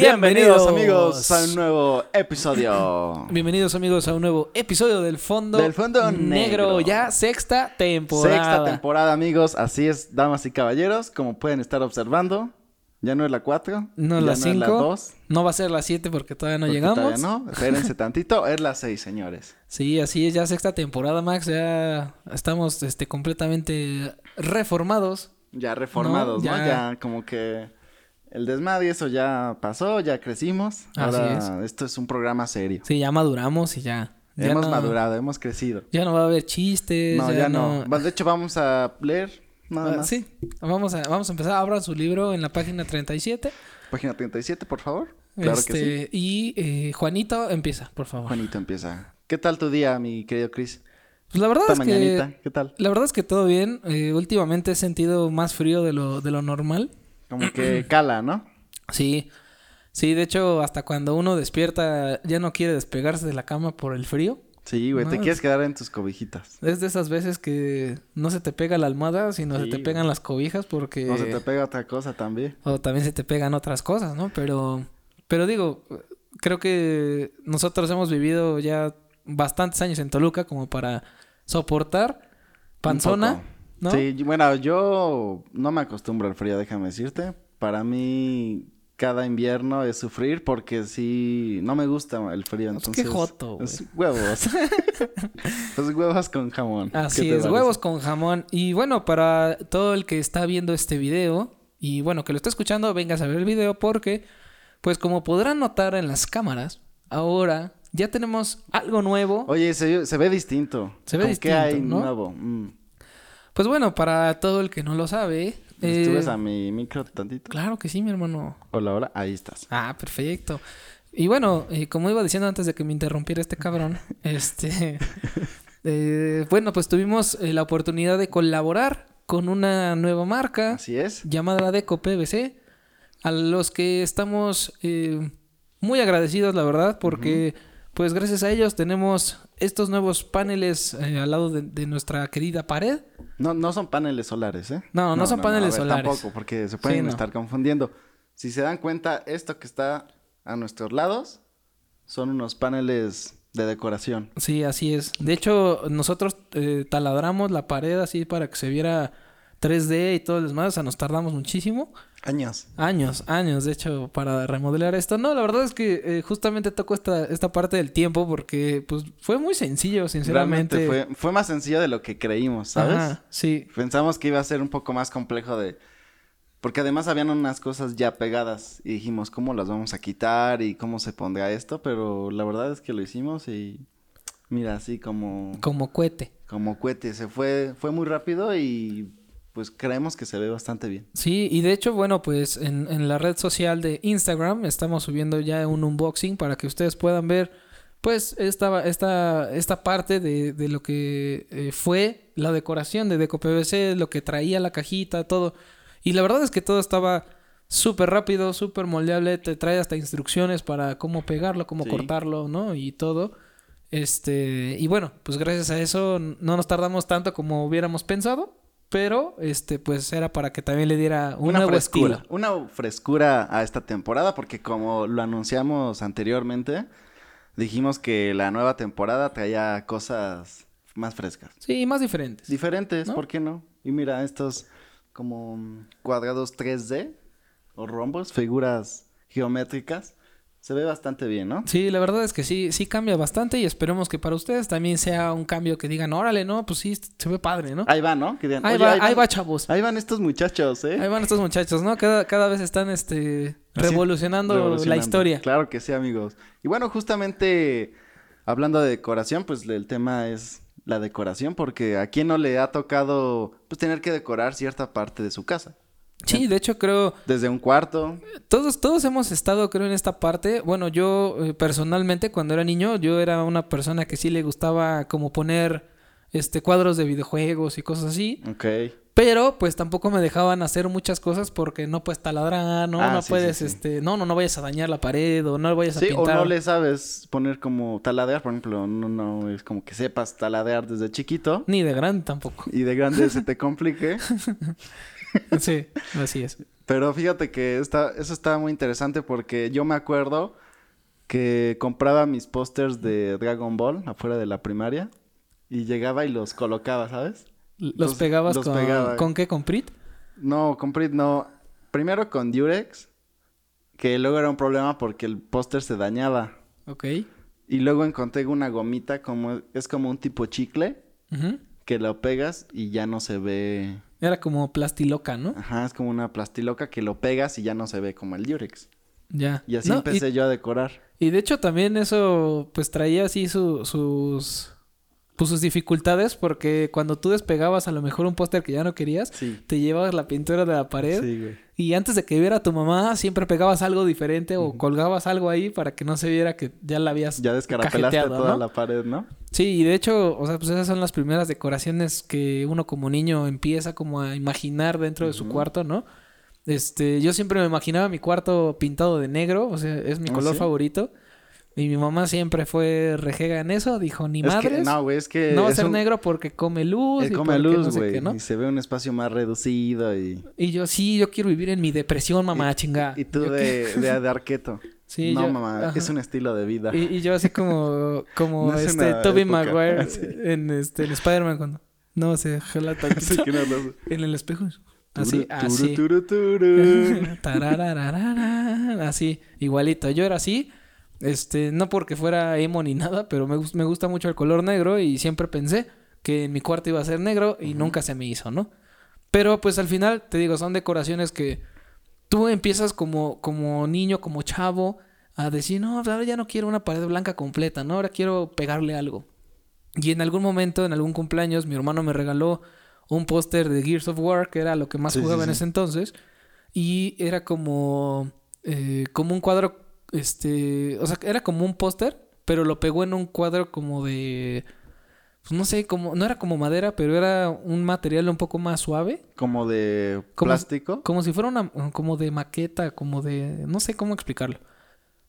Bienvenidos amigos a un nuevo episodio. Bienvenidos amigos a un nuevo episodio del Fondo, Del Fondo Negro. Ya sexta temporada. Sexta temporada amigos, así es, damas y caballeros, como pueden estar observando. Ya no es la 4, No ya la no es la 5. 2. No va a ser la 7 porque todavía no porque llegamos. Todavía no, espérense tantito, es la 6, señores. Sí, así es, ya sexta temporada, Max. Ya estamos este, completamente reformados. Ya reformados, ¿no? No, Ya... como que el desmadre, eso ya pasó, ya crecimos. Así Ahora esto es un programa serio. Sí, ya maduramos y ya. ya hemos no- madurado, hemos crecido. Ya no va a haber chistes. No, ya, no. De hecho, vamos a leer nada más. sí, vamos a, vamos a empezar. Abran su libro en la página 37. Página 37, por favor. Claro que sí. este, Y eh, Juanito empieza, por favor. Juanito empieza. ¿Qué tal tu día, mi querido Chris? Pues la verdad Esta es que mañanita, ¿qué tal? La verdad es que todo bien. Eh, últimamente he sentido más frío de lo, de lo normal. Como que cala, ¿no? Sí. Sí, de hecho, hasta cuando uno despierta ya no quiere despegarse de la cama por el frío. Sí, güey, te No, quieres es- quedar en tus cobijitas. Es de esas veces que no se te pega la almohada, sino Sí, se te güey. pegan las cobijas porque... No se te pega otra cosa también. O también se te pegan otras cosas, ¿no? Pero... Pero digo, creo que nosotros hemos vivido ya bastantes años en Toluca como para soportar panzona. ¿no? Sí, bueno, yo no me acostumbro al frío, déjame decirte. Para mí, cada invierno es sufrir porque sí, no me gusta el frío. Pues Entonces, qué joto, güey. Es huevos. pues huevos con jamón. Así ¿Qué te es, huevos con jamón. Y bueno, para todo el que está viendo este video y bueno, que lo está escuchando, vengas a ver el video porque, pues como podrán notar en las cámaras, ahora ya tenemos algo nuevo. Oye, se, se ve distinto. Se ve ¿Con distinto, ¿Qué hay ¿no? nuevo? Mm. Pues bueno, para todo el que no lo sabe. Eh, ¿Subes a mi micro tantito? Claro que sí, mi hermano. Hola, hola. Ahí estás. Ah, perfecto. Y bueno, eh, como iba diciendo antes de que me interrumpiera este cabrón, este, eh, bueno, pues tuvimos eh, la oportunidad de colaborar con una nueva marca Así es. llamada Deco PVC, a los que estamos eh, muy agradecidos, la verdad, porque pues gracias a ellos tenemos estos nuevos paneles eh, al lado de, de nuestra querida pared. No, no son paneles solares, ¿eh? No, no son paneles ver, solares. Tampoco, porque se pueden Sí, estar confundiendo. Si se dan cuenta, esto que está a nuestros lados son unos paneles de decoración. Sí, así es. De hecho, nosotros eh, taladramos la pared así para que se viera 3D y todo el demás. O sea, nos tardamos muchísimo. Años. Años, años, de hecho, para remodelar esto. No, la verdad es que eh, justamente tocó esta, esta parte del tiempo porque, pues, fue muy sencillo, sinceramente. Realmente fue, fue más sencillo de lo que creímos, ¿sabes? Ajá, sí. Pensamos que iba a ser un poco más complejo de... Porque además habían unas cosas ya pegadas y dijimos, ¿cómo las vamos a quitar y cómo se pondrá esto? Pero la verdad es que lo hicimos y mira, así como... Como cohete. como cohete. Se fue, fue muy rápido y pues creemos que se ve bastante bien. Sí, y de hecho, bueno, pues en, en la red social de Instagram estamos subiendo ya un unboxing para que ustedes puedan ver, pues, esta, esta, esta parte de, de lo que eh, fue la decoración de Deco PVC, lo que traía la cajita, todo. Y la verdad es que todo estaba súper rápido, súper moldeable, te trae hasta instrucciones para cómo pegarlo, cómo Sí. cortarlo, ¿no? Y todo. Este, y bueno, pues gracias a eso no nos tardamos tanto como hubiéramos pensado, pero este pues era para que también le diera un nuevo frescura. estilo. Una frescura a esta temporada porque como lo anunciamos anteriormente, dijimos que la nueva temporada traía cosas más frescas. Sí, más diferentes. Diferentes, ¿No? ¿por qué no? Y mira, estos como cuadrados 3D o rombos, figuras geométricas, se ve bastante bien, ¿no? Sí, la verdad es que sí, sí cambia bastante y esperemos que para ustedes también sea un cambio que digan, órale, no, pues sí, se ve padre, ¿no? Ahí va, ¿no? Que digan, Ahí "Oye, va, ahí ahí va, chavos. Ahí van estos muchachos, ¿eh? Ahí van estos muchachos, ¿no? Cada, cada vez están este Así, revolucionando, la revolucionando. historia. Claro que sí, amigos. Y bueno, justamente hablando de decoración, pues el tema es la decoración, porque a quién no le ha tocado pues tener que decorar cierta parte de su casa. Sí, de hecho creo Desde un cuarto. Todos, todos hemos estado, creo, en esta parte. Bueno, yo eh, personalmente, cuando era niño, yo era una persona que sí le gustaba como poner este cuadros de videojuegos y cosas así. Ok. Pero pues tampoco me dejaban hacer muchas cosas porque no puedes taladrar, no, Ah, no sí, puedes, sí, sí. este, no, no, no vayas a dañar la pared o no vayas a Sí, o pintar. no le sabes poner como taladear, por ejemplo, no, no es como que sepas taladear desde chiquito Ni de grande tampoco. y de grande se te complique. sí, así es. Pero fíjate que está, eso está muy interesante porque yo me acuerdo que compraba mis pósters de Dragon Ball afuera de la primaria y llegaba y los colocaba, ¿sabes? Los, pegabas los con, pegaba. ¿con qué? ¿Con Prit? No, compré, no. Primero con Durex, que luego era un problema porque el póster se dañaba. Ok. Y luego encontré una gomita como es como un tipo chicle que lo pegas y ya no se ve. Era como plastiloca, ¿no? Ajá, es como una plastiloca que lo pegas y ya no se ve como el Durex. Ya. Y así No, empecé yo a decorar. Y de hecho también eso pues traía así su- sus pues sus dificultades porque cuando tú despegabas a lo mejor un póster que ya no querías, Sí. te llevabas la pintura de la pared Sí, güey. y antes de que viera tu mamá siempre pegabas algo diferente o colgabas algo ahí para que no se viera que ya la habías Ya descarapelaste toda ¿no? la pared, ¿no? Sí, y de hecho, o sea, pues esas son las primeras decoraciones que uno como niño empieza como a imaginar dentro de su cuarto, ¿no? Este, yo siempre me imaginaba mi cuarto pintado de negro, o sea, es mi ¿Ah, color sí? favorito. Y mi mamá siempre fue rejega en eso, dijo, ni Es que, madres, no, no, güey, es que. va a ser un- negro porque come luz. y come porque luz, no sé güey. qué, ¿no? Y se ve un espacio más reducido y. Y yo, sí, yo quiero vivir en mi depresión, mamá, chinga. Y tú de, de, de arqueto. Sí, no, yo- mamá, ajá. es un estilo de vida. Y, y yo así como, como No es este, época. Maguire Sí. en, este, en Spider-Man cuando no se jala tantito. Así que no En el espejo. Así, así. turu, turu, turu. Tararararara, así, igualito. Yo era así. Este, no porque fuera emo ni nada, pero me, gus- me gusta mucho el color negro y siempre pensé que en mi cuarto iba a ser negro y nunca se me hizo, ¿no? Pero pues al final, te digo, son decoraciones que tú empiezas como, como niño, como chavo, a decir, no, ahora ya no quiero una pared blanca completa, ¿no? Ahora quiero pegarle algo. Y en algún momento, en algún cumpleaños, mi hermano me regaló un póster de Gears of War, que era lo que más Sí, sí, jugaba en sí. ese entonces. Y era como, eh, como un cuadro, este, o sea, era como un póster, pero lo pegó en un cuadro como de, pues no sé, como, no era como madera, pero era un material un poco más suave. Como de Como- plástico. Como si fuera una, como de maqueta, como de, no sé cómo explicarlo.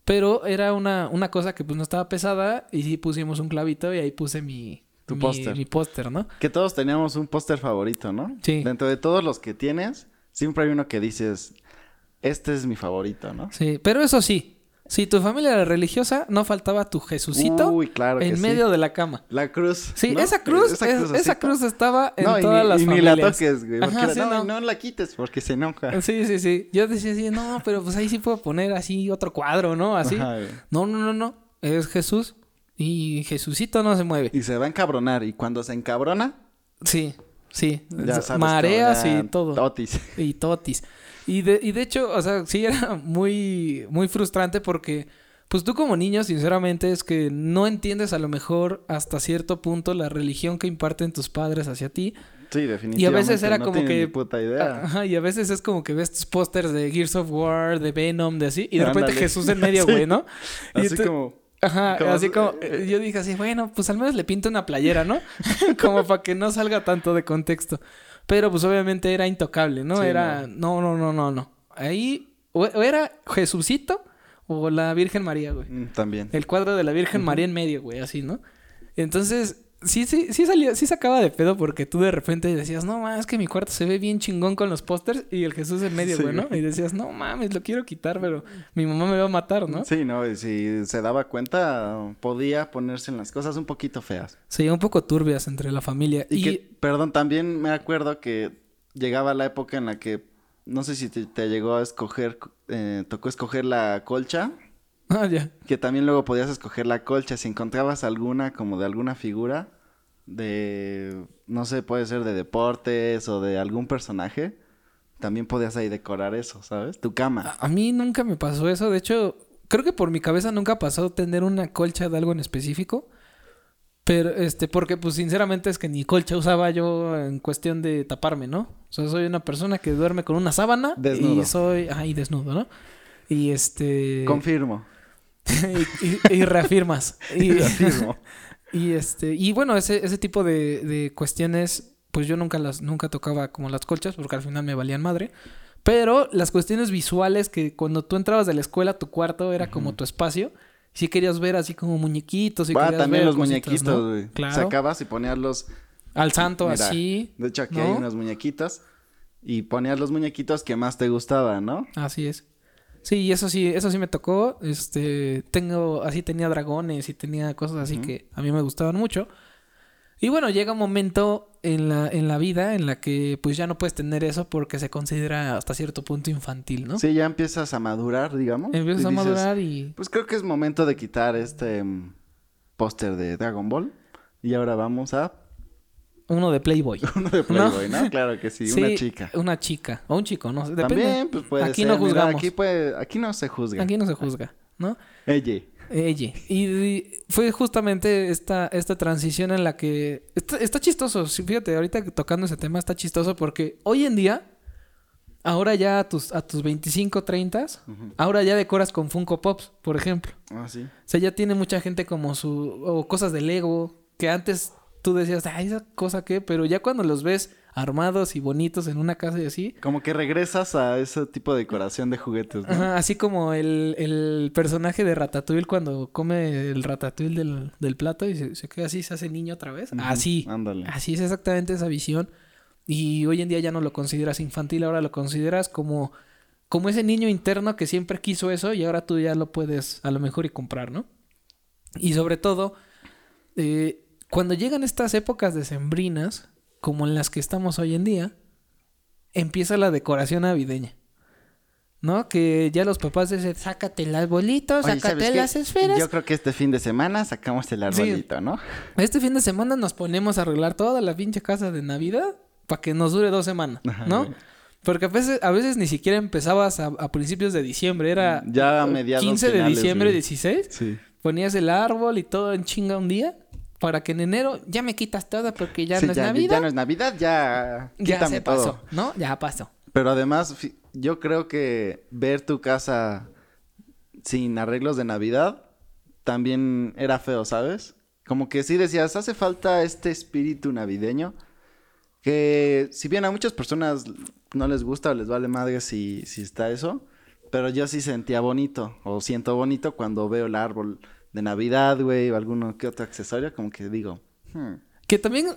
Pero era una, una cosa que pues no estaba pesada y sí pusimos un clavito y ahí puse mi, Tu mi- póster. Mi póster, ¿no? Que todos teníamos un póster favorito, ¿no? Sí. Dentro de todos los que tienes, siempre hay uno que dices, este es mi favorito, ¿no? Sí, pero eso sí, si tu familia era religiosa, no faltaba tu Jesucito Uy, claro que en sí. medio de la cama. La cruz. Sí, ¿no? esa cruz, Esa es- crucecita. esa cruz estaba en no, todas ni, las y ni familias. la toques, güey. Ajá, sí, no, no. no la quites porque se enoja. Sí, sí, sí. Yo decía así, no, pero pues ahí sí puedo poner así otro cuadro, ¿no? Así. Ajá. No, no, no, no. Es Jesús y Jesucito no se mueve. Y se va a encabronar. Y cuando se encabrona, Sí, sí. ya sabes. Mareas ya y todo. Totis. Y totis. Y de, y de hecho, o sea, sí era muy, muy frustrante porque, pues tú como niño, sinceramente, es que no entiendes a lo mejor hasta cierto punto la religión que imparten tus padres hacia ti. Sí, definitivamente. Y a veces era no como que- ni puta idea. Ajá, y a veces es como que ves tus pósters de Gears of War, de Venom, de así, y de repente. Jesús en medio, Sí. güey, ¿no? Y Así como... Ajá, Como así como, yo dije así, bueno, pues al menos le pinto una playera, ¿no? como para que no salga tanto de contexto. Pero pues obviamente era intocable, ¿no? Sí, era, no, no, no, no, no. Ahí, o, o era Jesucito o la Virgen María, güey. mm, También. El cuadro de la Virgen María en medio, güey, así, ¿no? Entonces, sí, sí, sí salía, sí sacaba de pedo porque tú de repente decías, no mames, es que mi cuarto se ve bien chingón con los pósters y el Jesús en medio, Sí, güey, ¿no? Y decías, no mames, lo quiero quitar, pero mi mamá me va a matar, ¿no? Sí, no, y si se daba cuenta, podía ponerse en las cosas un poquito feas. Sí, un poco turbias entre la familia. Y, Y, que, perdón, también me acuerdo que llegaba la época en la que, no sé si te, te llegó a escoger, eh, tocó escoger la colcha, Ah, ya. que también luego podías escoger la colcha si encontrabas alguna como de alguna figura de, no sé, puede ser de deportes o de algún personaje, también podías ahí decorar eso, ¿sabes? Tu cama. A, a mí nunca me pasó eso. De hecho, creo que por mi cabeza nunca pasó tener una colcha de algo en específico. Pero, este, porque pues sinceramente es que ni colcha usaba yo en cuestión de taparme, ¿no? O sea, soy una persona que duerme con una sábana Desnudo. y soy, ajá, y desnudo, ¿no? Y este... Confirmo. y, y- y reafirmas. Y, y este, y bueno, ese, ese tipo de, de cuestiones, pues yo nunca las, nunca tocaba como las colchas porque al final me valían madre. Pero las cuestiones visuales que cuando tú entrabas de la escuela, tu cuarto era como tu espacio. Si querías ver así como muñequitos. Si Ah, también ver los cositas, muñequitos. Claro. Sacabas y ponías los... Al santo Mira, así. De hecho, aquí ¿no? hay unos muñequitos. Y ponías los muñequitos que más te gustaban, ¿no? Así es. Sí, y eso sí, eso sí me tocó. Este, tengo, así tenía dragones y tenía cosas así que a mí me gustaban mucho. Y bueno, llega un momento en la, en la vida en la que pues ya no puedes tener eso porque se considera hasta cierto punto infantil, ¿no? Sí, ya empiezas a madurar, digamos. Empiezas y a dices, madurar y... Pues creo que es momento de quitar este mm, póster de Dragon Ball. Y ahora vamos a Uno de Playboy. uno de Playboy, ¿no? Claro que sí, una chica. Una chica. O un chico, no sé. Depende. También, pues puede Aquí ser. no mira, juzgamos. aquí, puede, aquí no se juzga. Aquí no se juzga, ¿no? Ella. Ella. Y fue justamente esta, esta transición en la que... Está, está chistoso. Fíjate, ahorita tocando ese tema está chistoso porque hoy en día, ahora ya a tus, a tus 25, 30, ahora ya decoras con Funko Pops, por ejemplo. Ah, sí. O sea, ya tiene mucha gente como su... o cosas de Lego, que antes tú decías, ay, esa cosa qué, pero ya cuando los ves armados y bonitos en una casa y así, Como que regresas a ese tipo de decoración de juguetes, ¿no? Ajá, así como el, el personaje de Ratatouille cuando come el Ratatouille del, del plato y se, se queda así, se hace niño otra vez. Ujú, Así. ándale. Así es exactamente esa visión. Y hoy en día ya no lo consideras infantil, ahora lo consideras como, como ese niño interno que siempre quiso eso y ahora tú ya lo puedes a lo mejor y comprar, ¿no? Y sobre todo, eh, cuando llegan estas épocas decembrinas, como en las que estamos hoy en día, empieza la decoración navideña. ¿No? Que ya los papás dicen, sácate el arbolito, Oye, sácate las esferas. Yo creo que este fin de semana sacamos el arbolito, ¿no? Este fin de semana nos ponemos a arreglar toda la pinche casa de Navidad para que nos dure dos semanas, Ajá, ¿no? Porque a veces, a veces ni siquiera empezabas a, a principios de diciembre, era Ya a mediados 15 de diciembre, güey. 16. Sí. Ponías el árbol y todo en chinga un día para que en enero ya me quitas todo porque ya Sí, no es Navidad. ya no es Navidad, ya. Ya se pasó, todo. ¿no? Ya pasó. Pero además, yo creo que ver tu casa sin arreglos de Navidad también era feo, ¿sabes? Como que sí decías, hace falta este espíritu navideño. Que si bien a muchas personas no les gusta o les vale madre si, si está eso, pero yo sí sentía bonito o siento bonito cuando veo el árbol de Navidad, güey, o alguno que otro accesorio, como que digo, hmm, Que también,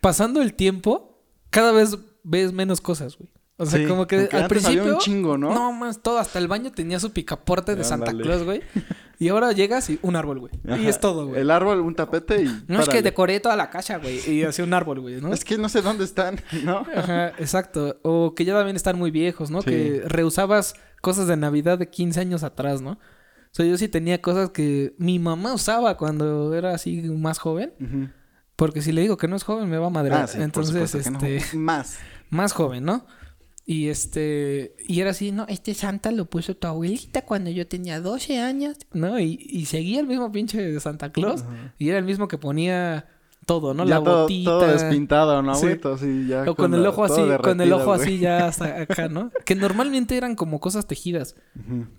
pasando el tiempo, cada vez ves menos cosas, güey. O sea, Sí, como que al antes había principio... un chingo, ¿no? No, más todo. Hasta el baño tenía su picaporte de Santa Ándale. Claus, güey. Y ahora llegas y un árbol, güey. Y es todo, güey. El árbol, un tapete y. No es que decoré toda la casa, güey. Y hacía un árbol, güey, ¿no? Es que no sé dónde están, ¿no? Ajá, exacto. O que ya también están muy viejos, ¿no? Sí. Que reusabas cosas de Navidad de 15 años atrás, ¿no? O sea, yo sí tenía cosas que mi mamá usaba cuando era así más joven. Porque si le digo que no es joven, me va a madrear. Ah, sí, Entonces, no. este... Más. más joven, ¿no? Y este, y era así, no, este Santa lo puso tu abuelita cuando yo tenía 12 años, ¿no? Y, y seguía el mismo pinche de Santa Claus. Y era el mismo que ponía todo, ¿no? ya la todo, botita. todo despintado, ¿no, Sí. ya O con el ojo así, con el ojo así ya hasta acá, ¿no? Que normalmente eran como cosas tejidas.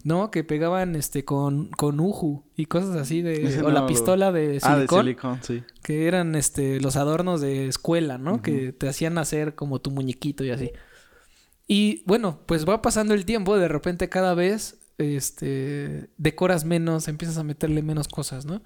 ¿no? Que pegaban este con, con uju y cosas así de. Ese o no la pistola de Ah, de silicón. silicón, sí. que eran este los adornos de escuela, ¿no? Que te hacían hacer como tu muñequito y así. Y bueno, pues va pasando el tiempo, de repente cada vez este decoras menos, empiezas a meterle menos cosas, ¿no?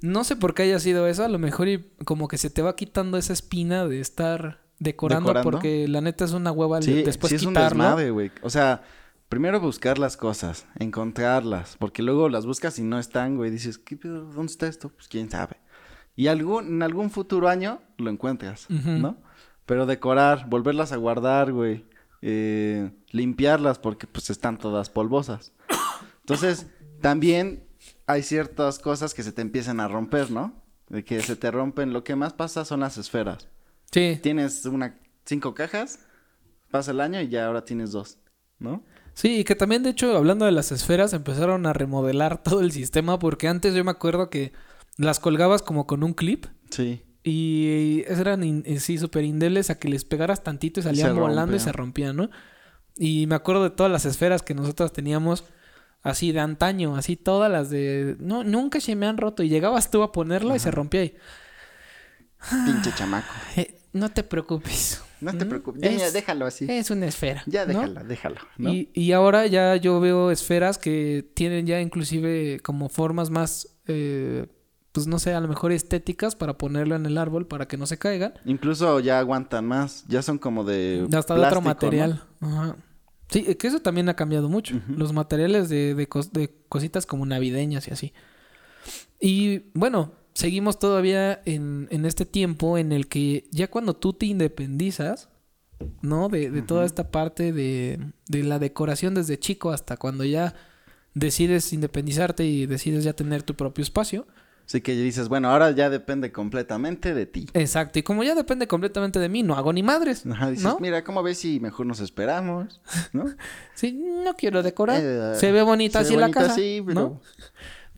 No sé por qué haya sido eso, a lo mejor y como que se te va quitando esa espina de estar decorando, ¿Decorando? porque la neta es una hueva Sí, después sí es un quitarlo. desmadre, güey. O sea, primero buscar las cosas, encontrarlas, porque luego las buscas y no están, güey. Dices, ¿qué pedo? ¿Dónde está esto? Pues quién sabe. Y algún, en algún futuro año lo encuentras. ¿no? Pero decorar, volverlas a guardar, güey. eh, limpiarlas porque pues están todas polvosas. Entonces, también hay ciertas cosas que se te empiezan a romper, ¿no? De que se te rompen. Lo que más pasa son las esferas. Sí, Tienes una cinco cajas, pasa el año y ya ahora tienes dos, ¿no? Sí, y que también, de hecho, hablando de las esferas, empezaron a remodelar todo el sistema porque antes yo me acuerdo que las colgabas como con un clip Sí. y eran in- eh, sí súper indelebles a que les pegaras tantito y salían volando y se rompían, ¿no? Y me acuerdo de todas las esferas que nosotros teníamos así de antaño, así todas las de... No, nunca se me han roto y llegabas tú a ponerla y se rompía y... Pinche chamaco. Eh, no te preocupes. No te ¿Mm? preocupes. Ya, déjalo así. Es una esfera. ya ¿no? déjala, déjalo. ¿no? Y, y ahora ya yo veo esferas que tienen ya inclusive como formas más, eh, pues no sé, a lo mejor estéticas para ponerlo en el árbol para que no se caigan. Incluso ya aguantan más. Ya son como de. Hasta de otro plástico, ¿no? material. Ajá. Sí, eh, que eso también ha cambiado mucho. Los materiales de, de, cos- de cositas como navideñas y así. Y bueno, seguimos todavía en, en este tiempo en el que ya cuando tú te independizas, ¿no? De, de toda esta parte de, de la decoración desde chico hasta cuando ya decides independizarte y decides ya tener tu propio espacio. Así que dices, bueno, ahora ya depende completamente de ti. Exacto. Y como ya depende completamente de mí, no hago ni madres. Ajá, dices, ¿No? mira, ¿cómo ves si mejor nos esperamos? ¿No? Sí, no quiero decorar. Eh, se ve bonita se así ve la bonita casa. así, pero- ¿no?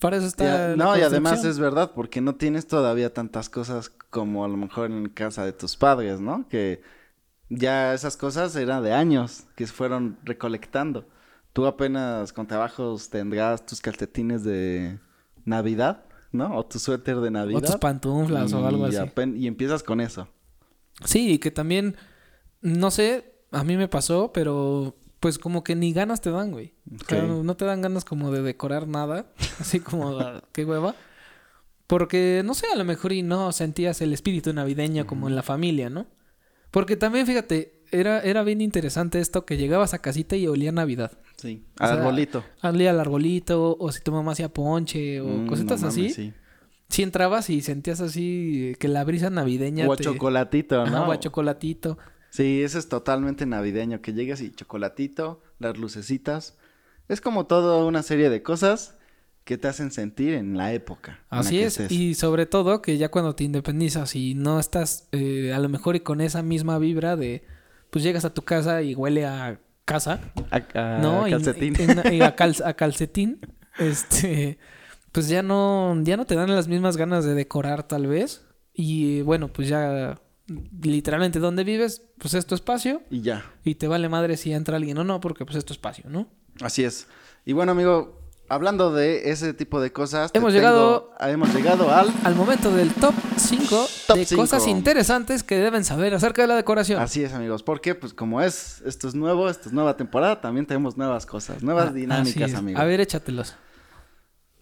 Para eso está. Ya- no, y además es verdad, porque no tienes todavía tantas cosas como a lo mejor en casa de tus padres, ¿no? Que ya esas cosas eran de años que se fueron recolectando. Tú apenas con trabajos tendrás tus calcetines de Navidad, ¿no? O tu suéter de Navidad. O tus pantuflas o algo así. y empiezas con eso. Sí, y que también, no sé, a mí me pasó, pero pues como que ni ganas te dan, güey. O sea, Ok. no no te dan ganas como de decorar nada, así como, ah, qué hueva. Porque, no sé, a lo mejor y no sentías el espíritu navideño como en la familia, ¿no? Porque también, fíjate, era, era bien interesante esto que llegabas a casita y olía Navidad. Sí. O sea, Arbolito. Olía al arbolito, o si tu mamá hacía ponche, o Mm, cositas no así. sí. Si entrabas y sentías así que la brisa navideña O a te... chocolatito, ¿no? o a chocolatito. Sí, ese es totalmente navideño, que llegas y chocolatito, las lucecitas. Es como toda una serie de cosas que te hacen sentir en la época. la Así es, estés. y sobre todo que ya cuando te independizas y no estás eh, a lo mejor y con esa misma vibra de, pues llegas a tu casa y huele a casa, A, a ¿no? Y- calcetín. y- y a, cal- a calcetín, este, pues ya no, ya no te dan las mismas ganas de decorar tal vez. Y bueno, pues ya literalmente donde vives, pues es tu espacio y ya. y te vale madre si entra alguien o no, porque pues es tu espacio, ¿no? Así es. Y bueno, amigo, hablando de ese tipo de cosas. Hemos llegado- Hemos llegado al... Al momento del top 5 Top de cinco. cosas interesantes que deben saber acerca de la decoración. Así es, amigos. Porque, pues, como es, esto es nuevo, esto es nueva temporada, también tenemos nuevas cosas, nuevas Ah, dinámicas, amigos. A ver, échatelos.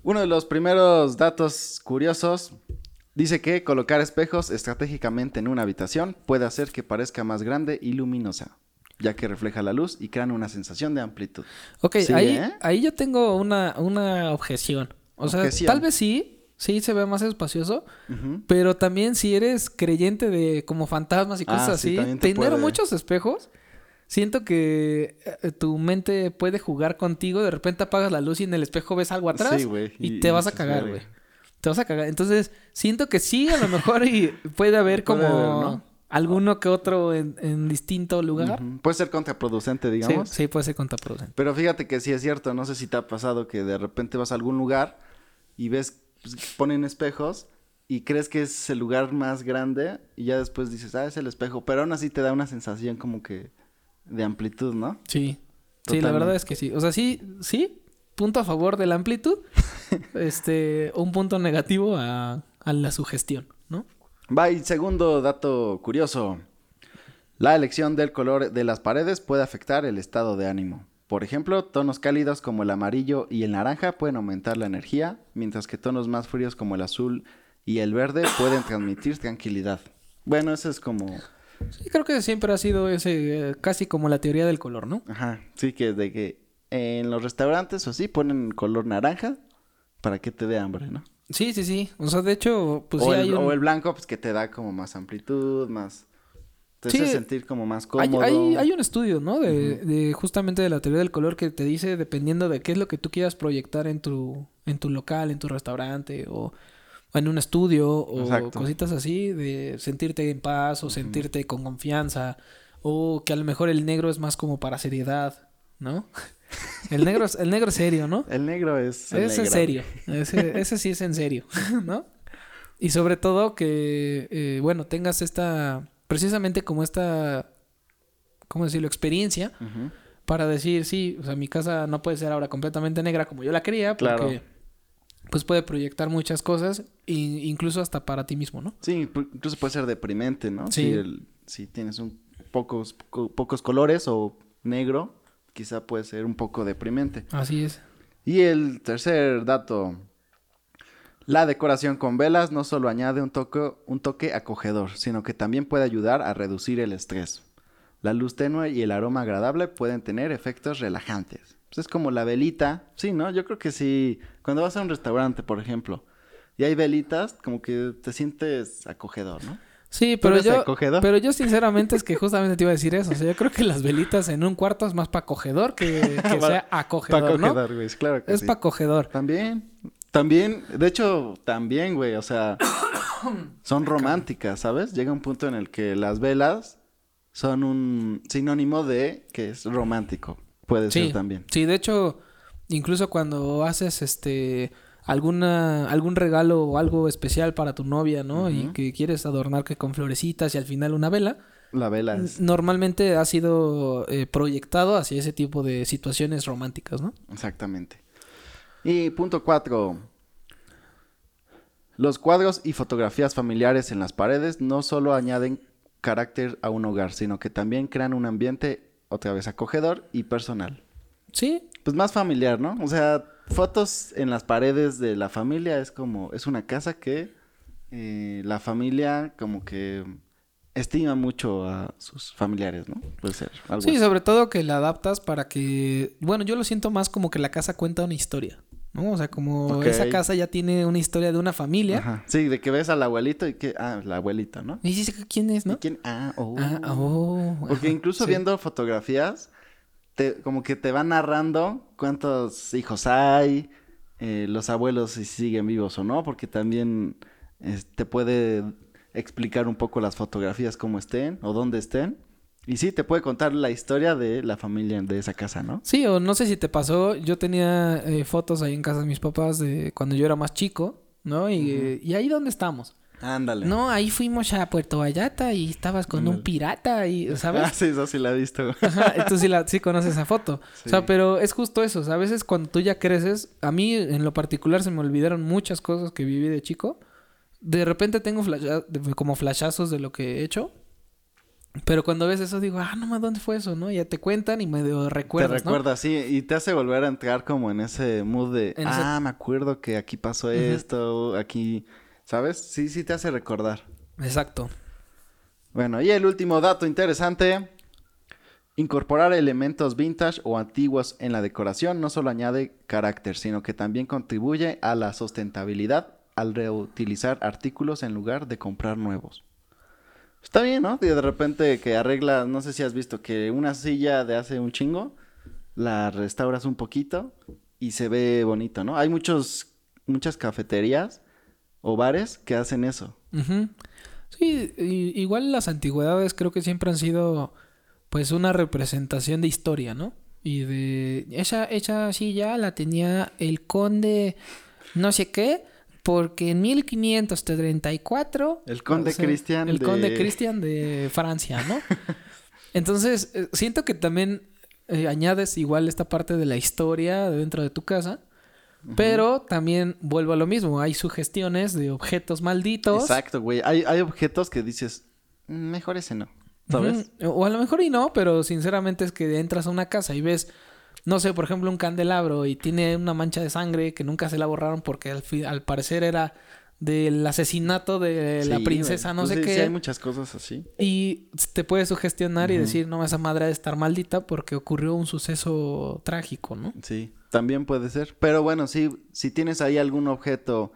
Uno de los primeros datos curiosos dice que colocar espejos estratégicamente en una habitación puede hacer que parezca más grande y luminosa, ya que refleja la luz y crean una sensación de amplitud. Ok, Sí, ahí, ¿eh? ahí yo tengo una, una objeción. O sea, Objeción. tal vez sí, sí se ve más espacioso, pero también si eres creyente de como fantasmas y cosas Ah, sí, así, te tener puede- muchos espejos, siento que eh, tu mente puede jugar contigo, de repente apagas la luz y en el espejo ves algo atrás Sí, y, y- te y vas a cagar, güey. Te vas a cagar. Entonces, siento que sí, a lo mejor y puede haber como Puede haber, ¿no? Alguno que otro en, en distinto lugar. Puede ser contraproducente, digamos. sí, puede ser contraproducente. Pero fíjate que sí es cierto, no sé si te ha pasado que de repente vas a algún lugar y ves, pues, que ponen espejos y crees que es el lugar más grande y ya después dices, ah, es el espejo, pero aún así te da una sensación como que de amplitud, ¿no? Sí. Sí, la verdad es que sí. O sea, sí, sí, punto a favor de la amplitud. este, un punto negativo a, a la sugestión. Va, y segundo dato curioso. La elección del color de las paredes puede afectar el estado de ánimo. Por ejemplo, tonos cálidos como el amarillo y el naranja pueden aumentar la energía, mientras que tonos más fríos como el azul y el verde pueden transmitir tranquilidad. Bueno, eso es como... Sí, creo que siempre ha sido ese, eh, casi como la teoría del color, ¿no? Ajá, sí, que de que en los restaurantes o así ponen color naranja para que te dé hambre, ¿no? Sí, sí, sí. O sea, de hecho, pues o, sí el, hay un... o el blanco, pues que te da como más amplitud, más... Te Sí, hace sentir como más cómodo. hay, hay un estudio, ¿no? De, de justamente de la teoría del color que te dice dependiendo de qué es lo que tú quieras proyectar en tu, en tu local, en tu restaurante o, en un estudio o Exacto. cositas así, de sentirte en paz o sentirte con confianza o que a lo mejor el negro es más como para seriedad, ¿no? El negro es, el negro es serio, ¿no? El negro es... el Es en serio. Ese, ese sí es en serio, ¿no? Y sobre todo que, eh, bueno, tengas esta, precisamente como esta, ¿cómo decirlo? Experiencia para decir, sí, o sea, mi casa no puede ser ahora completamente negra como yo la quería, porque Claro. pues puede proyectar muchas cosas, e incluso hasta para ti mismo, ¿no? Sí, incluso puede ser deprimente, ¿no? Sí. Si, el- si tienes un pocos, po- pocos colores o negro, quizá puede ser un poco deprimente. Así es. Y el tercer dato. La decoración con velas no solo añade un toque, un toque acogedor, sino que también puede ayudar a reducir el estrés. La luz tenue y el aroma agradable pueden tener efectos relajantes. Pues es como la velita. Sí, ¿no? Yo creo que sí. Cuando vas a un restaurante, por ejemplo, y hay velitas, como que te sientes acogedor, ¿no? Sí, ¿Tú pero yo, pero yo sinceramente es que justamente te iba a decir eso. O sea, yo creo que las velitas en un cuarto es más para acogedor que, que sea acogedor, Para ¿no? acogedor, güey. Claro que Es sí. para acogedor. También, también, de hecho, también, güey, o sea, son románticas, ¿sabes? Llega un punto en el que las velas son un sinónimo de que es romántico. Puede Sí, ser también. sí, de hecho, incluso cuando haces este alguna algún regalo o algo especial para tu novia, ¿no? Y que quieres adornar que con florecitas y al final una vela, La vela es, normalmente ha sido eh, proyectado hacia ese tipo de situaciones románticas, ¿no? exactamente. Y punto cuatro. Los cuadros y fotografías familiares en las paredes no solo añaden carácter a un hogar, sino que también crean un ambiente otra vez acogedor y personal. Sí, Pues más familiar, ¿no? O sea, fotos en las paredes de la familia es como, es una casa que eh, la familia como que estima mucho a sus familiares, ¿no? Puede ser algo sí, así. sobre todo que la adaptas para que, bueno, yo lo siento más como que la casa cuenta una historia, ¿no? O sea, como Ok. esa casa ya tiene una historia de una familia. Ajá. Sí, de que ves al abuelito y que, ah, la abuelita, ¿no? Y dices, ¿quién es, ¿Y no? quién? Ah, oh. Ah, oh. Porque incluso sí. viendo fotografías, te, como que te va narrando cuántos hijos hay, eh, los abuelos si siguen vivos o no, porque también te puede explicar un poco las fotografías cómo estén o dónde estén. Y sí, te puede contar la historia de la familia de esa casa, ¿no? Sí, o no sé si te pasó, yo tenía eh, fotos ahí en casa de mis papás de cuando yo era más chico, ¿no? Y, eh, ¿y ahí dónde estamos? Ándale. No, ahí fuimos a Puerto Vallarta y estabas con un Ándale. pirata y, Ah, ¿sabes? sí, eso sí la he visto. Ajá, tú sí, la, sí conoces esa foto. O sea, pero es justo eso. o sea, a veces cuando tú ya creces, a mí en lo particular se me olvidaron muchas cosas que viví de chico. De repente tengo flasha- como flashazos de lo que he hecho. Pero cuando ves eso digo, ah, no más, ¿dónde fue eso? ¿No? Y ya te cuentan y medio te recuerdas, ¿no? recuerda, sí, y te hace volver a entrar como en ese mood de, En ese- ah, me acuerdo que aquí pasó esto, aquí, ¿sabes? Sí, sí te hace recordar. Exacto. Bueno, y el último dato interesante. Incorporar elementos vintage o antiguos en la decoración no solo añade carácter, sino que también contribuye a la sustentabilidad al reutilizar artículos en lugar de comprar nuevos. Está bien, ¿no? Y de repente que arreglas, no sé si has visto que una silla de hace un chingo, la restauras un poquito y se ve bonito, ¿no? Hay muchos, muchas cafeterías o bares que hacen eso. Sí, i- igual las antigüedades creo que siempre han sido pues una representación de historia, ¿no? Y de esa esa silla la tenía el conde no sé qué porque en 1534 El conde o sea, Cristian el de- conde Cristian de Francia, ¿no? Entonces, eh, siento que también eh, añades igual esta parte de la historia dentro de tu casa. Pero también vuelvo a lo mismo, hay sugestiones de objetos malditos. Exacto, güey. Hay, hay objetos que dices, "Mm, mejor ese no. ¿Sabes? O a lo mejor y no, pero sinceramente es que entras a una casa y ves, no sé, por ejemplo, un candelabro y tiene una mancha de sangre que nunca se la borraron porque al, al parecer era del asesinato de la Sí, princesa, no Pues sé sí, qué. Sí, hay muchas cosas así. Y te puede sugestionar y decir, no, esa madre ha de estar maldita porque ocurrió un suceso trágico, ¿no? Sí, también puede ser. Pero bueno, sí, si tienes ahí algún objeto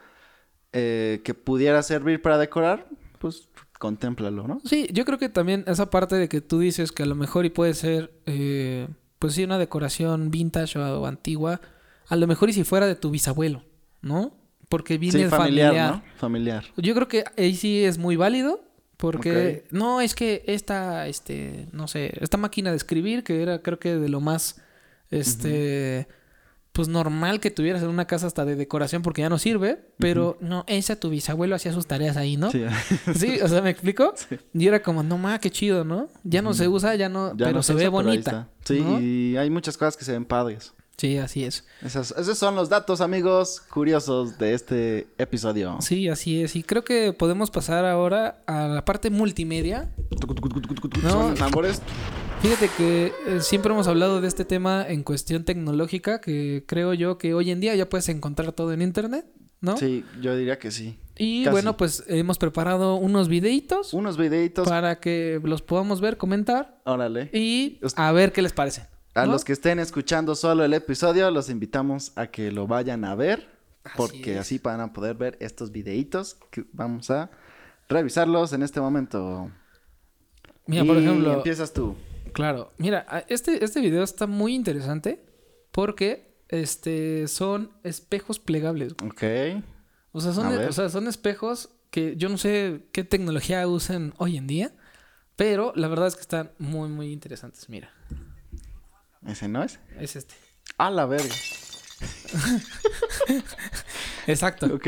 eh, que pudiera servir para decorar, pues contémplalo, ¿no? Sí, yo creo que también esa parte de que tú dices que a lo mejor y puede ser, eh, pues sí, una decoración vintage o, o antigua, a lo mejor y si fuera de tu bisabuelo, ¿no? Porque viene sí, familiar, familiar. ¿no? Familiar. Yo creo que ahí sí es muy válido. Porque no, es que esta, este, no sé, esta máquina de escribir, que era creo que de lo más, este, pues normal que tuvieras en una casa hasta de decoración porque ya no sirve, pero no, esa tu bisabuelo hacía sus tareas ahí, ¿no? Sí, Sí, o sea, ¿me explico? Sí. Y era como, no ma, qué chido, ¿no? Ya no se usa, ya no, ya pero no se usa, ve bonita. Sí, ¿no? y hay muchas cosas que se ven padres. Sí, así es. Esos, esos son los datos, amigos, curiosos de este episodio. Sí, así es. Y creo que podemos pasar ahora a la parte multimedia. No. Son tambores. Fíjate que eh, siempre hemos hablado de este tema en cuestión tecnológica, que creo yo que hoy en día ya puedes encontrar todo en internet, ¿no? Sí, yo diría que sí. Y casi. bueno, pues hemos preparado unos videitos Unos videitos. para que los podamos ver, comentar Órale. y a ver qué les parece. A ¿no? los que estén escuchando solo el episodio, los invitamos a que lo vayan a ver. Porque es. así van a poder ver estos videitos que vamos a revisarlos en este momento. Mira, por ejemplo, Empiezas tú. claro, mira, este, este video está muy interesante porque este son espejos plegables. Ok. O sea, son, ver. o sea, son espejos que yo no sé qué tecnología usan hoy en día, pero la verdad es que están muy, muy interesantes. Mira, ¿Ese no es? es este. A la verga. Exacto. Ok.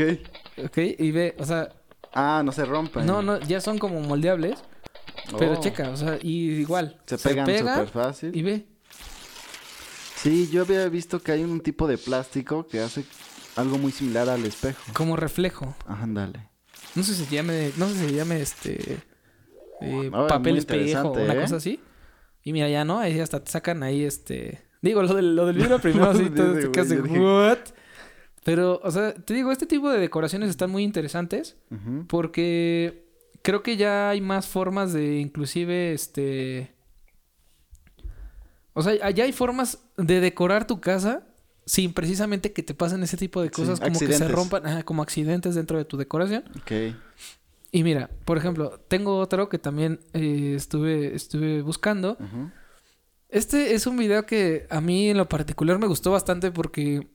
Ok, y ve, o sea, Ah, no se rompen. no, no, ya son como moldeables, pero Oh. checa, o sea, y igual. Se pegan pega súper fácil. Y ve, Sí, yo había visto que hay un tipo de plástico que hace algo muy similar al espejo. como reflejo. Ajá, Ándale. No sé si se llame, no sé si se llame este eh, Ah, papel espejo una ¿eh? cosa así. Y mira, ya no, ahí hasta te sacan ahí este. Digo, lo del, lo del vidrio primero sí Sí, te, dije- what? Pero, o sea, te digo, este tipo de decoraciones están muy interesantes porque creo que ya hay más formas de inclusive este. O sea, ya hay formas de decorar tu casa sin precisamente que te pasen ese tipo de Sí, cosas como que se rompan, como accidentes dentro de tu decoración. Ok. Y mira, por ejemplo, tengo otro que también eh, estuve, estuve buscando. Este es un video que a mí en lo particular me gustó bastante porque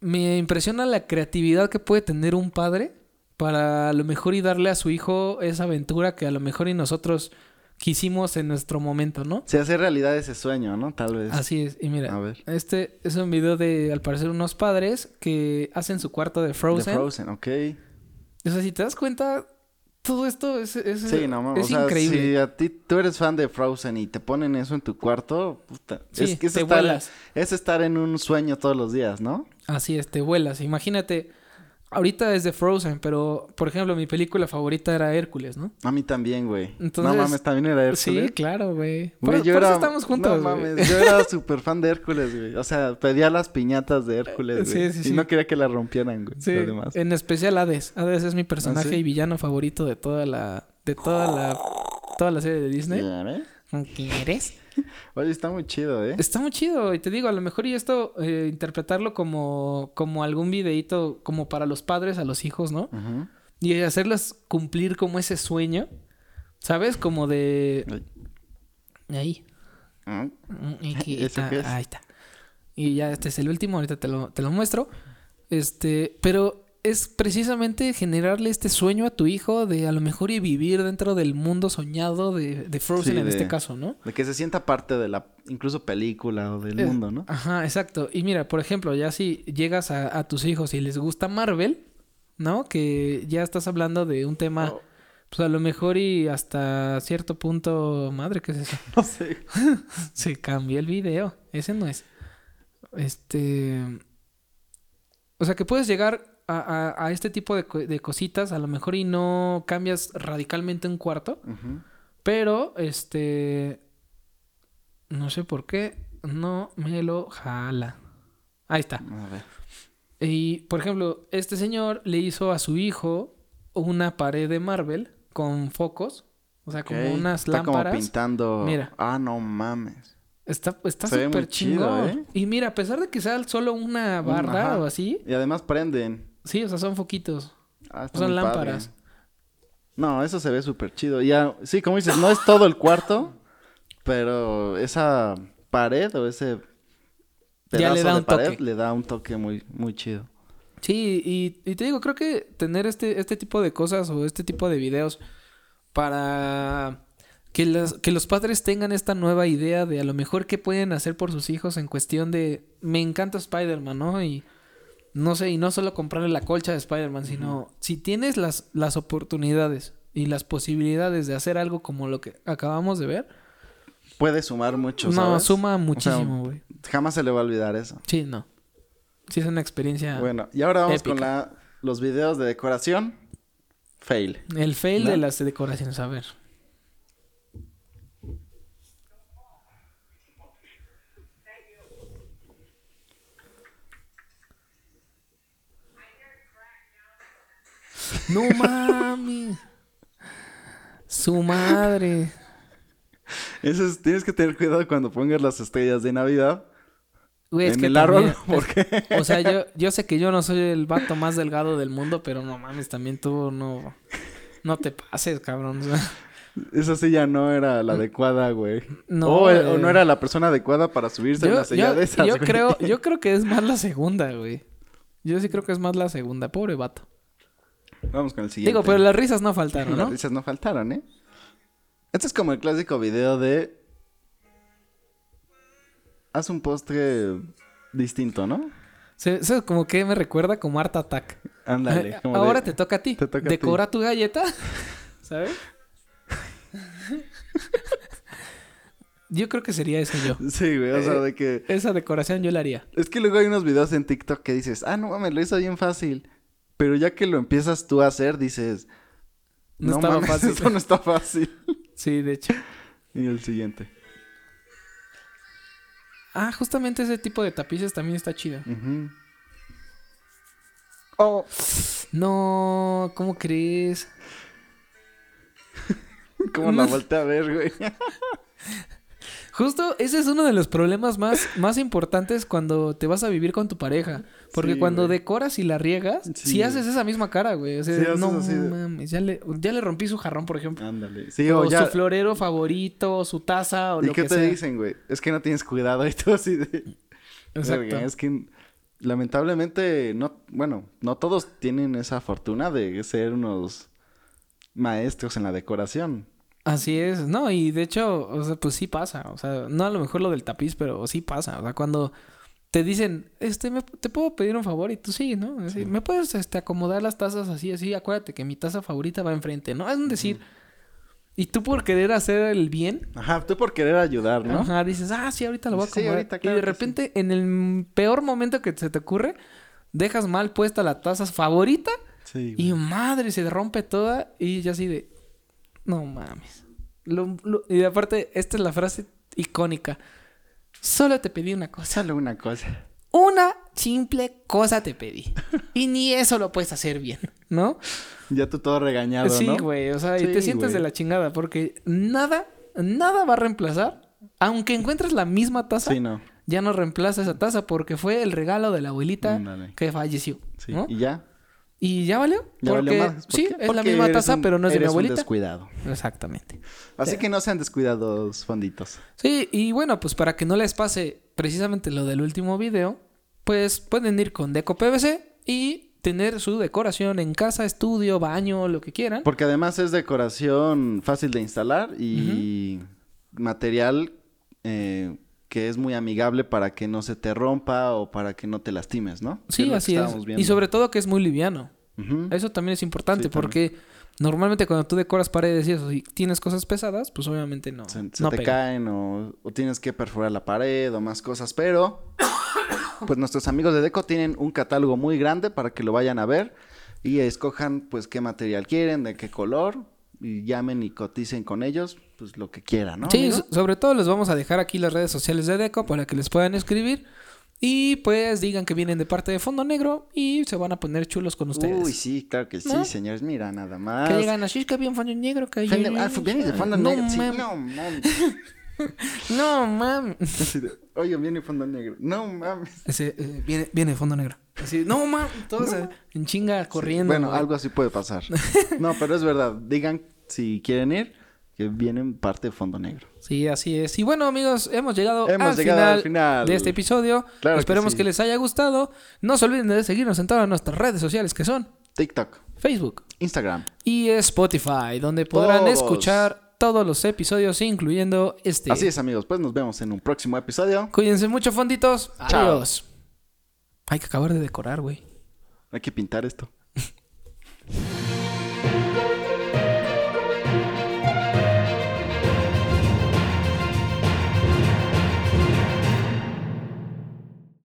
me impresiona la creatividad que puede tener un padre para a lo mejor y darle a su hijo esa aventura que a lo mejor y nosotros quisimos en nuestro momento, ¿no? Se hace realidad ese sueño, ¿no? Tal vez. Así es, y mira, A ver. este es un video de al parecer unos padres que hacen su cuarto de De Frozen. Frozen, ok. O sea, si te das cuenta, todo esto es, es, Sí, no mames. es o sea, increíble. si a ti tú eres fan de Frozen y te ponen eso en tu cuarto, puta. Sí, es que es te estar, vuelas. es estar en un sueño todos los días, ¿no? Así es, te vuelas. Imagínate, ahorita es de Frozen, pero por ejemplo, mi película favorita era Hércules, ¿no? A mí también, güey. Entonces- no mames, también era Hércules. Sí, claro, güey. Por, por eso era- estamos juntos, No güey. mames, yo era súper fan de Hércules, güey. O sea, pedía las piñatas de Hércules, Sí, güey. sí, y sí. no quería que las rompieran, güey. Sí, Además. en especial Hades. Hades es mi personaje ¿Ah, sí? y villano favorito de toda la de toda la toda la serie de Disney. ¿ves? ¿Quieres? Oye, está muy chido, ¿eh? Está muy chido y te digo, a lo mejor y esto eh, interpretarlo como como algún videíto como para los padres a los hijos, ¿no? Y hacerlas cumplir como ese sueño, ¿sabes? Como de Ay. ahí. Ah, Mm, y aquí ¿Eso está, qué es? Ahí está. Y ya este es el último, ahorita te lo, te lo muestro. Este, pero es precisamente generarle este sueño a tu hijo de a lo mejor y vivir dentro del mundo soñado de, de Frozen Sí, en de- este caso, ¿no? De que se sienta parte de la, incluso película o del Eh, mundo, ¿no? Ajá, exacto. Y mira, por ejemplo, ya si llegas a, a tus hijos y les gusta Marvel, ¿no? Que ya estás hablando de un tema, Oh, pues a lo mejor y hasta cierto punto, madre, ¿qué es eso? no sé. Se cambió el video. Ese no es. Este. O sea que puedes llegar a, a- a este tipo de, co- de cositas, a lo mejor y no cambias radicalmente un cuarto, pero este. No sé por qué no me lo jala. Ahí está. A ver. Y por ejemplo, este señor le hizo a su hijo una pared de Marvel con focos, o sea, como unas Está como pintando. Mira. Ah, no mames. Está está súper chido, chingón. ¿eh? Y mira, a pesar de que sea solo una barra Ajá. o así, Y además prenden. Sí, o sea, son foquitos. Ah, Son padre. lámparas. No, eso se ve súper chido. Ya, sí, como dices, no es todo el cuarto, pero esa pared o ese Ya le pedazo da de un pared toque. le da un toque muy, muy chido. Sí, y, y te digo, creo que tener este, este tipo de cosas o este tipo de videos para que, las, que los padres tengan esta nueva idea de a lo mejor qué pueden hacer por sus hijos en cuestión de me encanta Spider-Man, ¿no? Y no sé, y no solo comprarle la colcha de Spider-Man, sino si tienes las, las oportunidades y las posibilidades de hacer algo como lo que acabamos de ver, Puede sumar mucho, no, ¿sabes? suma muchísimo, güey. Jamás se le va a olvidar eso. Sí, no. Sí, es una experiencia. Bueno, y ahora vamos con la, los videos de decoración. Fail. El fail ¿No? de las decoraciones, a ver. No mami. Su madre. Eso es- tienes que tener cuidado cuando pongas las estrellas de Navidad Güey, es en que el árbol. Porque O sea, yo, yo sé que yo no soy el vato más delgado del mundo, pero no mames, también tú no, no te pases, cabrón. O sea, esa silla no era la adecuada, güey. No, o, eh. o no era la persona adecuada para subirse en la silla yo- de esas, yo güey. creo, yo creo que es más la segunda, güey. Yo sí creo que es más la segunda, pobre vato. Vamos con el siguiente. Digo, pero las risas no faltaron, Las ¿no? risas no faltaron, ¿eh? Este es como el clásico video de... Haz un postre distinto, ¿no? Eso como que me recuerda como Art Attack. Ándale. Ahora de- te toca a ti. te toca a ti. Decora tu galleta, ¿sabes? yo creo que sería eso yo. Sí, güey, o sea, de que... Esa decoración yo la haría. Es que luego hay unos videos en TikTok que dices, ah, no mames, lo hizo bien fácil. Pero ya que lo empiezas tú a hacer, dices, No no, estaba mames, fácil". esto no está fácil. Sí, de hecho. y el siguiente. Ah, justamente ese tipo de tapices también está chido. Oh, No, ¿cómo crees? cómo la volteé a ver, güey. Justo ese es uno de los problemas más, más importantes cuando te vas a vivir con tu pareja. Porque Sí, cuando güey. decoras y la riegas, Sí, si haces esa misma cara, güey. O sea, Sí, no así de- mames, ya le, ya le rompí su jarrón, por ejemplo. Ándale. O o ya... su florero favorito, o su taza, o ¿Y lo qué que te sea. dicen, güey? Es que no tienes cuidado y todo así de... Exacto. Verga, es que lamentablemente no, bueno, no todos tienen esa fortuna de ser unos maestros en la decoración. Así es, no, y de hecho, o sea, pues sí pasa, o sea, no a lo mejor lo del tapiz, pero sí pasa, o sea, cuando te dicen, este, ¿me- te puedo pedir un favor y tú sí, ¿no? Así, ¿Me puedes, este, acomodar las tazas así, así? Acuérdate que mi taza favorita va enfrente, ¿no? Es un decir, y tú por querer hacer el bien, Ajá, tú por querer ayudar, ¿no? ajá, dices, ah, sí, ahorita lo voy a Sí, acomodar. y de sí. repente, en el peor momento que se te ocurre, dejas mal puesta la taza favorita Sí. y madre, se rompe toda y ya así de... No mames. Lo- lo- y aparte, esta es la frase icónica. Solo te pedí una cosa. Solo una cosa. Una simple cosa te pedí. Y ni eso lo puedes hacer bien, ¿no? Ya tú todo regañado, sí, ¿no? güey. O sea, y Sí, te sientes güey. de la chingada porque nada, nada va a reemplazar. Aunque encuentres la misma taza, Sí, no. ya no reemplaza esa taza porque fue el regalo de la abuelita que falleció. Sí. ¿no? Y ya. Y ya valió. Ya porque valió madres. ¿Por sí, es la misma taza, un- pero no es de mi eres un abuelita. descuidado. Exactamente. Así que no sean descuidados, fonditos. Sí, y bueno, pues para que no les pase precisamente lo del último video, pues pueden ir con Deco PVC y tener su decoración en casa, estudio, baño, lo que quieran. Porque además es decoración fácil de instalar y material eh, que es muy amigable para que no se te rompa o para que no te lastimes, ¿no? Sí, así es. viendo. Y sobre todo que es muy liviano. Eso también es importante Sí, también. porque normalmente cuando tú decoras paredes y eso, y tienes cosas pesadas, pues obviamente no. se, se no te pega. caen o, o tienes que perforar la pared o más cosas, pero pues nuestros amigos de Deco tienen un catálogo muy grande para que lo vayan a ver y escojan pues qué material quieren, de qué color y llamen y coticen con ellos pues lo que quieran, ¿no? Sí, amigo? so- sobre todo les vamos a dejar aquí las redes sociales de Deco para que les puedan escribir. Y pues digan que vienen de parte de Fondo Negro y se van a poner chulos con ustedes. Uy, sí, claro que sí, ¿No? señores. Mira, nada más. Que digan así, que bien Fondo Negro, que Fondo- ah, vienes de fondo no, negro. Sí, no, mames. No, mames. Oye, viene fondo negro. No mames. Ese, eh, viene, viene de Fondo Negro. Así, no, mames. Todos eh, en chinga corriendo. Bueno, güey. algo así puede pasar. No, pero es verdad. Digan si quieren ir, que vienen parte de fondo negro. Sí, así es. Y bueno, amigos, hemos llegado, Hemos al, llegado final al final. de este episodio. Claro que Esperemos sí. que les haya gustado. No se olviden de seguirnos en todas nuestras redes sociales que son TikTok, Facebook, Instagram. y Spotify, donde podrán Todos. escuchar todos los episodios, incluyendo este. Así es, amigos. Pues nos vemos en un próximo episodio. Cuídense mucho, fonditos. Chao. Adiós. Hay que acabar de decorar, güey. Hay que pintar esto.